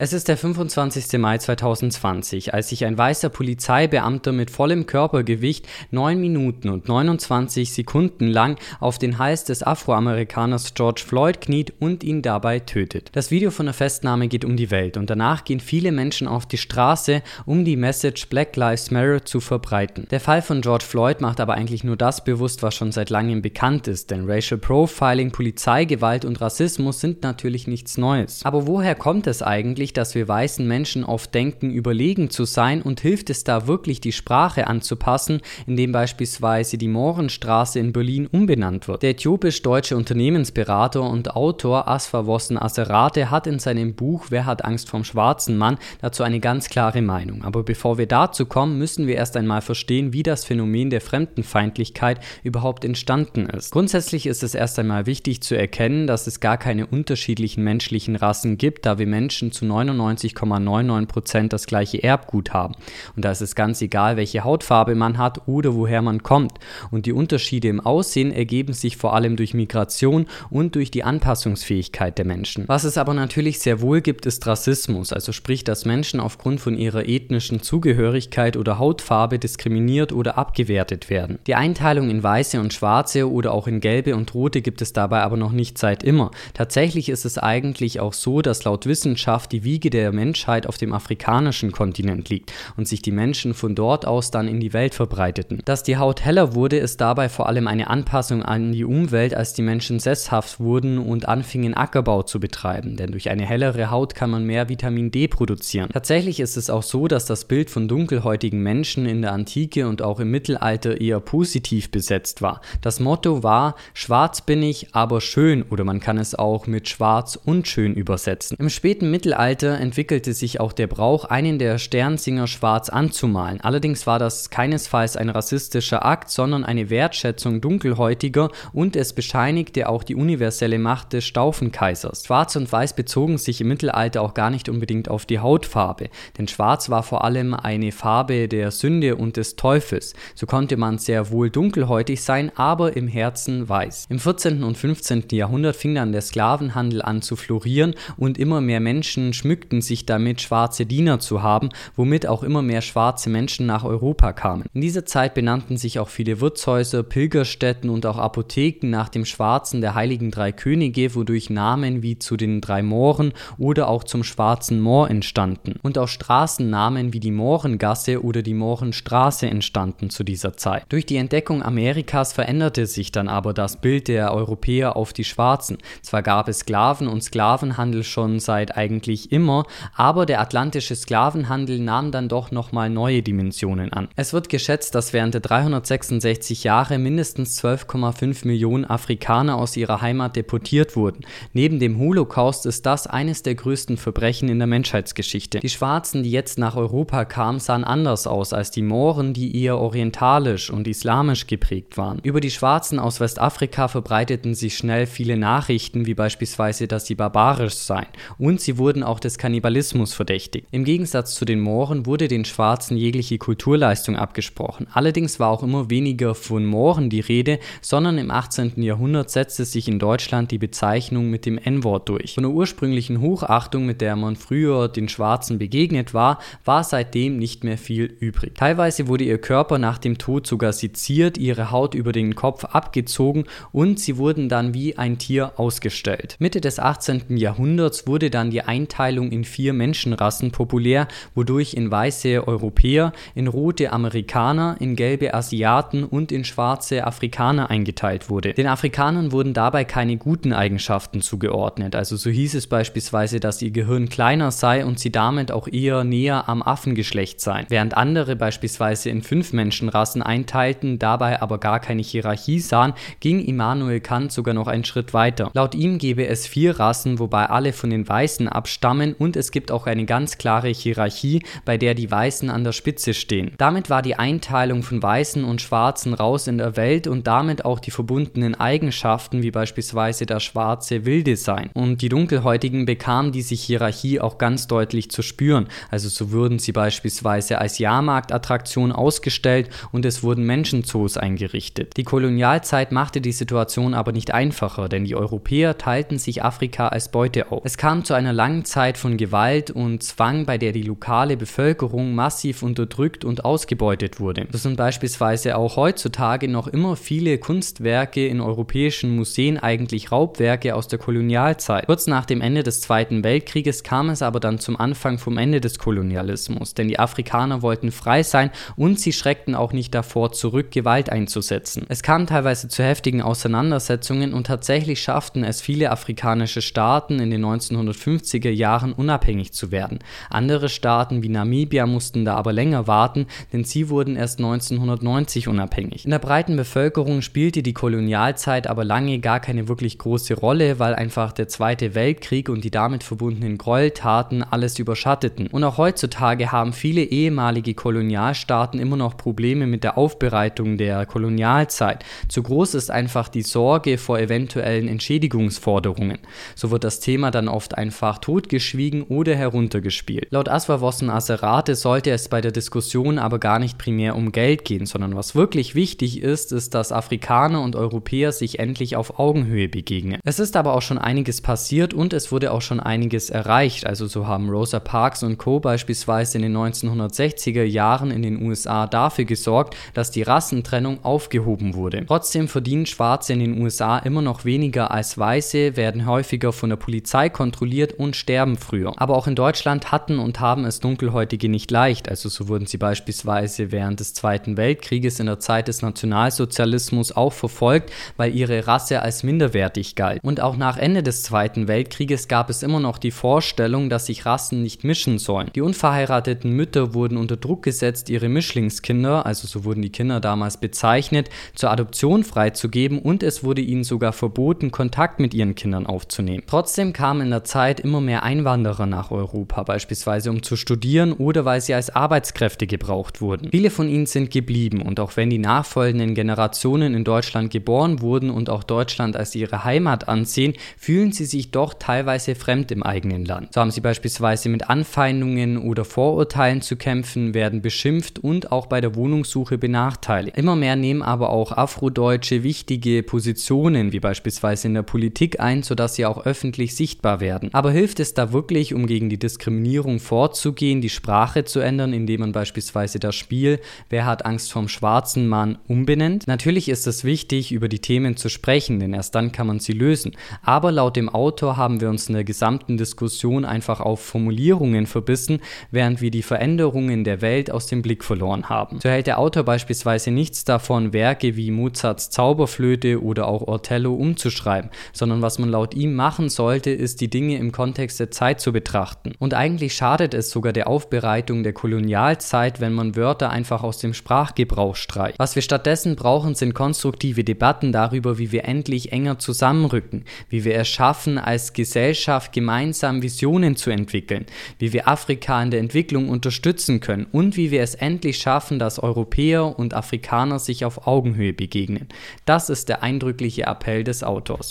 Es ist der 25. Mai 2020, als sich ein weißer Polizeibeamter mit vollem Körpergewicht 9 Minuten und 29 Sekunden lang auf den Hals des Afroamerikaners George Floyd kniet und ihn dabei tötet. Das Video von der Festnahme geht um die Welt und danach gehen viele Menschen auf die Straße, um die Message Black Lives Matter zu verbreiten. Der Fall von George Floyd macht aber eigentlich nur das bewusst, was schon seit langem bekannt ist, denn Racial Profiling, Polizeigewalt und Rassismus sind natürlich nichts Neues. Aber woher kommt es eigentlich, wirklich, dass wir weißen Menschen oft denken, überlegen zu sein und hilft es da wirklich, die Sprache anzupassen, indem beispielsweise die Mohrenstraße in Berlin umbenannt wird. Der äthiopisch-deutsche Unternehmensberater und Autor Asfa Wossen Aserate hat in seinem Buch Wer hat Angst vom schwarzen Mann dazu eine ganz klare Meinung. Aber bevor wir dazu kommen, müssen wir erst einmal verstehen, wie das Phänomen der Fremdenfeindlichkeit überhaupt entstanden ist. Grundsätzlich ist es erst einmal wichtig zu erkennen, dass es gar keine unterschiedlichen menschlichen Rassen gibt, da wir Menschen zu 99,99% das gleiche Erbgut haben. Und da ist es ganz egal, welche Hautfarbe man hat oder woher man kommt. Und die Unterschiede im Aussehen ergeben sich vor allem durch Migration und durch die Anpassungsfähigkeit der Menschen. Was es aber natürlich sehr wohl gibt, ist Rassismus, also sprich, dass Menschen aufgrund von ihrer ethnischen Zugehörigkeit oder Hautfarbe diskriminiert oder abgewertet werden. Die Einteilung in weiße und schwarze oder auch in gelbe und rote gibt es dabei aber noch nicht seit immer. Tatsächlich ist es eigentlich auch so, dass laut Wissenschaft die Wiege der Menschheit auf dem afrikanischen Kontinent liegt und sich die Menschen von dort aus dann in die Welt verbreiteten. Dass die Haut heller wurde, ist dabei vor allem eine Anpassung an die Umwelt, als die Menschen sesshaft wurden und anfingen Ackerbau zu betreiben, denn durch eine hellere Haut kann man mehr Vitamin D produzieren. Tatsächlich ist es auch so, dass das Bild von dunkelhäutigen Menschen in der Antike und auch im Mittelalter eher positiv besetzt war. Das Motto war, schwarz bin ich, aber schön oder man kann es auch mit schwarz und schön übersetzen. Im späten Mittelalter Mittelalter entwickelte sich auch der Brauch, einen der Sternsinger schwarz anzumalen. Allerdings war das keinesfalls ein rassistischer Akt, sondern eine Wertschätzung Dunkelhäutiger und es bescheinigte auch die universelle Macht des Staufenkaisers. Schwarz und Weiß bezogen sich im Mittelalter auch gar nicht unbedingt auf die Hautfarbe, denn Schwarz war vor allem eine Farbe der Sünde und des Teufels. So konnte man sehr wohl dunkelhäutig sein, aber im Herzen weiß. Im 14. und 15. Jahrhundert fing dann der Sklavenhandel an zu florieren und immer mehr Menschen schmückten sich damit, schwarze Diener zu haben, womit auch immer mehr schwarze Menschen nach Europa kamen. In dieser Zeit benannten sich auch viele Wirtshäuser, Pilgerstätten und auch Apotheken nach dem Schwarzen der Heiligen Drei Könige, wodurch Namen wie zu den drei Mooren oder auch zum Schwarzen Moor entstanden. Und auch Straßennamen wie die Mohrengasse oder die Mohrenstraße entstanden zu dieser Zeit. Durch die Entdeckung Amerikas veränderte sich dann aber das Bild der Europäer auf die Schwarzen. Zwar gab es Sklaven und Sklavenhandel schon seit eigentlich immer aber der atlantische Sklavenhandel nahm dann doch nochmal neue Dimensionen an. Es wird geschätzt, dass während der 366 Jahre mindestens 12,5 Millionen Afrikaner aus ihrer Heimat deportiert wurden. Neben dem Holocaust ist das eines der größten Verbrechen in der Menschheitsgeschichte. Die Schwarzen, die jetzt nach Europa kamen, sahen anders aus als die Mohren, die eher orientalisch und islamisch geprägt waren. Über die Schwarzen aus Westafrika verbreiteten sich schnell viele Nachrichten, wie beispielsweise, dass sie barbarisch seien. Und sie wurden auch des Kannibalismus verdächtigt. Im Gegensatz zu den Mohren wurde den Schwarzen jegliche Kulturleistung abgesprochen. Allerdings war auch immer weniger von Mohren die Rede, sondern im 18. Jahrhundert setzte sich in Deutschland die Bezeichnung mit dem N-Wort durch. Von der ursprünglichen Hochachtung, mit der man früher den Schwarzen begegnet war, war seitdem nicht mehr viel übrig. Teilweise wurde ihr Körper nach dem Tod sogar seziert, ihre Haut über den Kopf abgezogen und sie wurden dann wie ein Tier ausgestellt. Mitte des 18. Jahrhunderts wurde dann die Einteilung Einteilung in vier Menschenrassen populär, wodurch in weiße Europäer, in rote Amerikaner, in gelbe Asiaten und in schwarze Afrikaner eingeteilt wurde. Den Afrikanern wurden dabei keine guten Eigenschaften zugeordnet, also so hieß es beispielsweise, dass ihr Gehirn kleiner sei und sie damit auch eher näher am Affengeschlecht seien, während andere beispielsweise in fünf Menschenrassen einteilten, dabei aber gar keine Hierarchie sahen, ging Immanuel Kant sogar noch einen Schritt weiter. Laut ihm gäbe es vier Rassen, wobei alle von den Weißen abstammen, Namen und es gibt auch eine ganz klare Hierarchie, bei der die Weißen an der Spitze stehen. Damit war die Einteilung von Weißen und Schwarzen raus in der Welt und damit auch die verbundenen Eigenschaften, wie beispielsweise das schwarze Wilde sein. Und die Dunkelhäutigen bekamen diese Hierarchie auch ganz deutlich zu spüren. Also so wurden sie beispielsweise als Jahrmarktattraktion ausgestellt und es wurden Menschenzoos eingerichtet. Die Kolonialzeit machte die Situation aber nicht einfacher, denn die Europäer teilten sich Afrika als Beute auf. Es kam zu einer langen Zeit Zeit von Gewalt und Zwang, bei der die lokale Bevölkerung massiv unterdrückt und ausgebeutet wurde. So sind beispielsweise auch heutzutage noch immer viele Kunstwerke in europäischen Museen eigentlich Raubwerke aus der Kolonialzeit. Kurz nach dem Ende des Zweiten Weltkrieges kam es aber dann zum Anfang vom Ende des Kolonialismus, denn die Afrikaner wollten frei sein und sie schreckten auch nicht davor zurück, Gewalt einzusetzen. Es kam teilweise zu heftigen Auseinandersetzungen und tatsächlich schafften es viele afrikanische Staaten in den 1950er Jahren unabhängig zu werden. Andere Staaten wie Namibia mussten da aber länger warten, denn sie wurden erst 1990 unabhängig. In der breiten Bevölkerung spielte die Kolonialzeit aber lange gar keine wirklich große Rolle, weil einfach der Zweite Weltkrieg und die damit verbundenen Gräueltaten alles überschatteten. Und auch heutzutage haben viele ehemalige Kolonialstaaten immer noch Probleme mit der Aufbereitung der Kolonialzeit. Zu groß ist einfach die Sorge vor eventuellen Entschädigungsforderungen. So wird das Thema dann oft einfach totgeschwiegen oder heruntergespielt. Laut Aswawossen Aserate sollte es bei der Diskussion aber gar nicht primär um Geld gehen, sondern was wirklich wichtig ist, ist, dass Afrikaner und Europäer sich endlich auf Augenhöhe begegnen. Es ist aber auch schon einiges passiert und es wurde auch schon einiges erreicht. Also so haben Rosa Parks und Co. beispielsweise in den 1960er Jahren in den USA dafür gesorgt, dass die Rassentrennung aufgehoben wurde. Trotzdem verdienen Schwarze in den USA immer noch weniger als Weiße, werden häufiger von der Polizei kontrolliert und sterben früher. Aber auch in Deutschland hatten und haben es Dunkelhäutige nicht leicht. Also so wurden sie beispielsweise während des Zweiten Weltkrieges in der Zeit des Nationalsozialismus auch verfolgt, weil ihre Rasse als minderwertig galt. Und auch nach Ende des Zweiten Weltkrieges gab es immer noch die Vorstellung, dass sich Rassen nicht mischen sollen. Die unverheirateten Mütter wurden unter Druck gesetzt, ihre Mischlingskinder, also so wurden die Kinder damals bezeichnet, zur Adoption freizugeben und es wurde ihnen sogar verboten, Kontakt mit ihren Kindern aufzunehmen. Trotzdem kamen in der Zeit immer mehr Einwanderer nach Europa, beispielsweise um zu studieren oder weil sie als Arbeitskräfte gebraucht wurden. Viele von ihnen sind geblieben und auch wenn die nachfolgenden Generationen in Deutschland geboren wurden und auch Deutschland als ihre Heimat ansehen, fühlen sie sich doch teilweise fremd im eigenen Land. So haben sie beispielsweise mit Anfeindungen oder Vorurteilen zu kämpfen, werden beschimpft und auch bei der Wohnungssuche benachteiligt. Immer mehr nehmen aber auch Afrodeutsche wichtige Positionen, wie beispielsweise in der Politik ein, sodass sie auch öffentlich sichtbar werden. Aber hilft es wirklich, um gegen die Diskriminierung vorzugehen, die Sprache zu ändern, indem man beispielsweise das Spiel Wer hat Angst vom schwarzen Mann umbenennt? Natürlich ist es wichtig, über die Themen zu sprechen, denn erst dann kann man sie lösen. Aber laut dem Autor haben wir uns in der gesamten Diskussion einfach auf Formulierungen verbissen, während wir die Veränderungen der Welt aus dem Blick verloren haben. So hält der Autor beispielsweise nichts davon, Werke wie Mozarts Zauberflöte oder auch Ortello umzuschreiben, sondern was man laut ihm machen sollte, ist die Dinge im Kontext der Zeit zu betrachten. Und eigentlich schadet es sogar der Aufbereitung der Kolonialzeit, wenn man Wörter einfach aus dem Sprachgebrauch streicht. Was wir stattdessen brauchen, sind konstruktive Debatten darüber, wie wir endlich enger zusammenrücken, wie wir es schaffen, als Gesellschaft gemeinsam Visionen zu entwickeln, wie wir Afrika in der Entwicklung unterstützen können und wie wir es endlich schaffen, dass Europäer und Afrikaner sich auf Augenhöhe begegnen. Das ist der eindrückliche Appell des Autors.